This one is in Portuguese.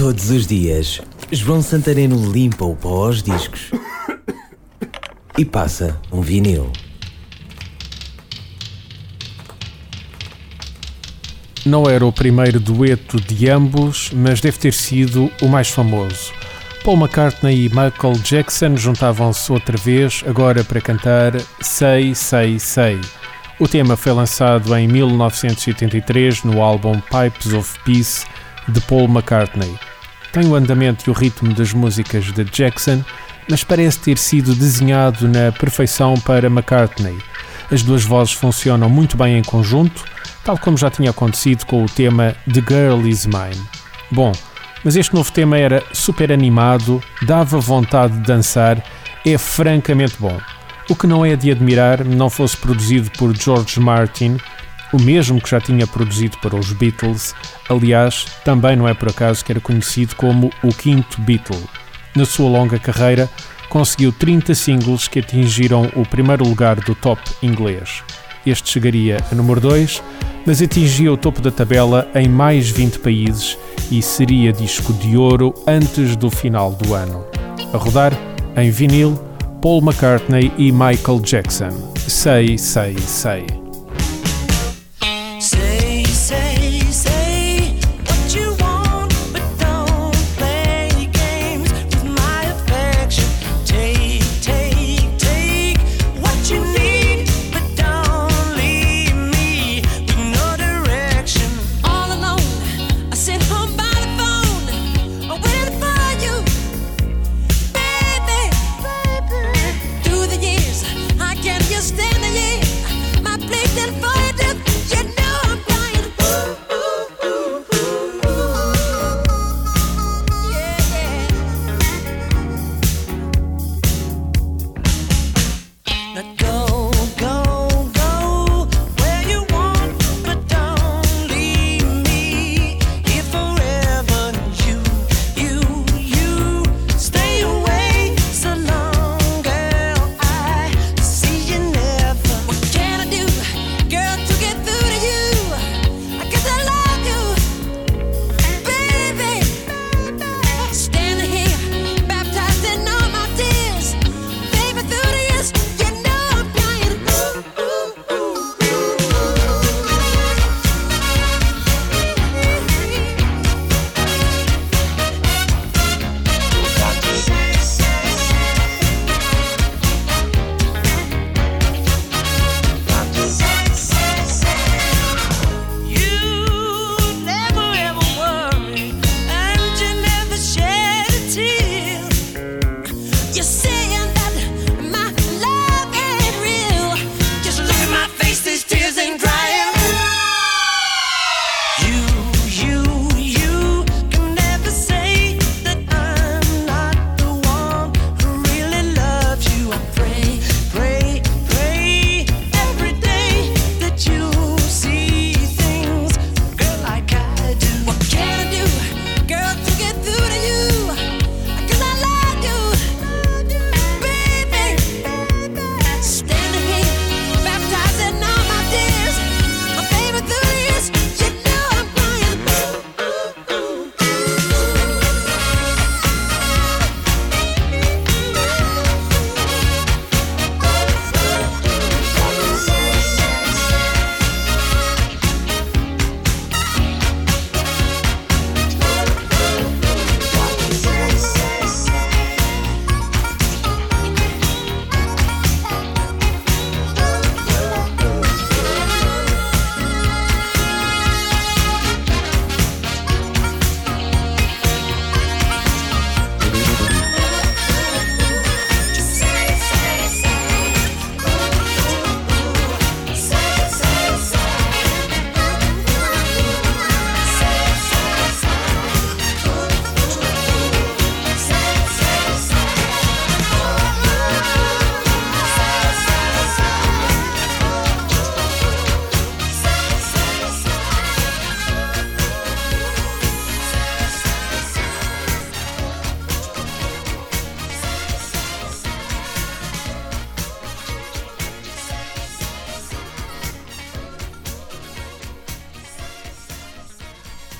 Todos os dias, João Santareno limpa o pó aos discos e passa um vinil. Não era o primeiro dueto de ambos, mas deve ter sido o mais famoso. Paul McCartney e Michael Jackson juntavam-se outra vez, agora para cantar Say, Say, Say. O tema foi lançado em 1983 no álbum Pipes of Peace de Paul McCartney. Tem o andamento e o ritmo das músicas de Jackson, mas parece ter sido desenhado na perfeição para McCartney. As duas vozes funcionam muito bem em conjunto, tal como já tinha acontecido com o tema The Girl Is Mine. Bom, mas este novo tema era super animado, dava vontade de dançar, é francamente bom. O que não é de admirar não fosse produzido por George Martin, o mesmo que já tinha produzido para os Beatles, aliás, também não é por acaso que era conhecido como o quinto Beatle. Na sua longa carreira, conseguiu 30 singles que atingiram o primeiro lugar do top inglês. Este chegaria a número 2, mas atingia o topo da tabela em mais 20 países e seria disco de ouro antes do final do ano. A rodar, em vinil, Paul McCartney e Michael Jackson. Say, say, say.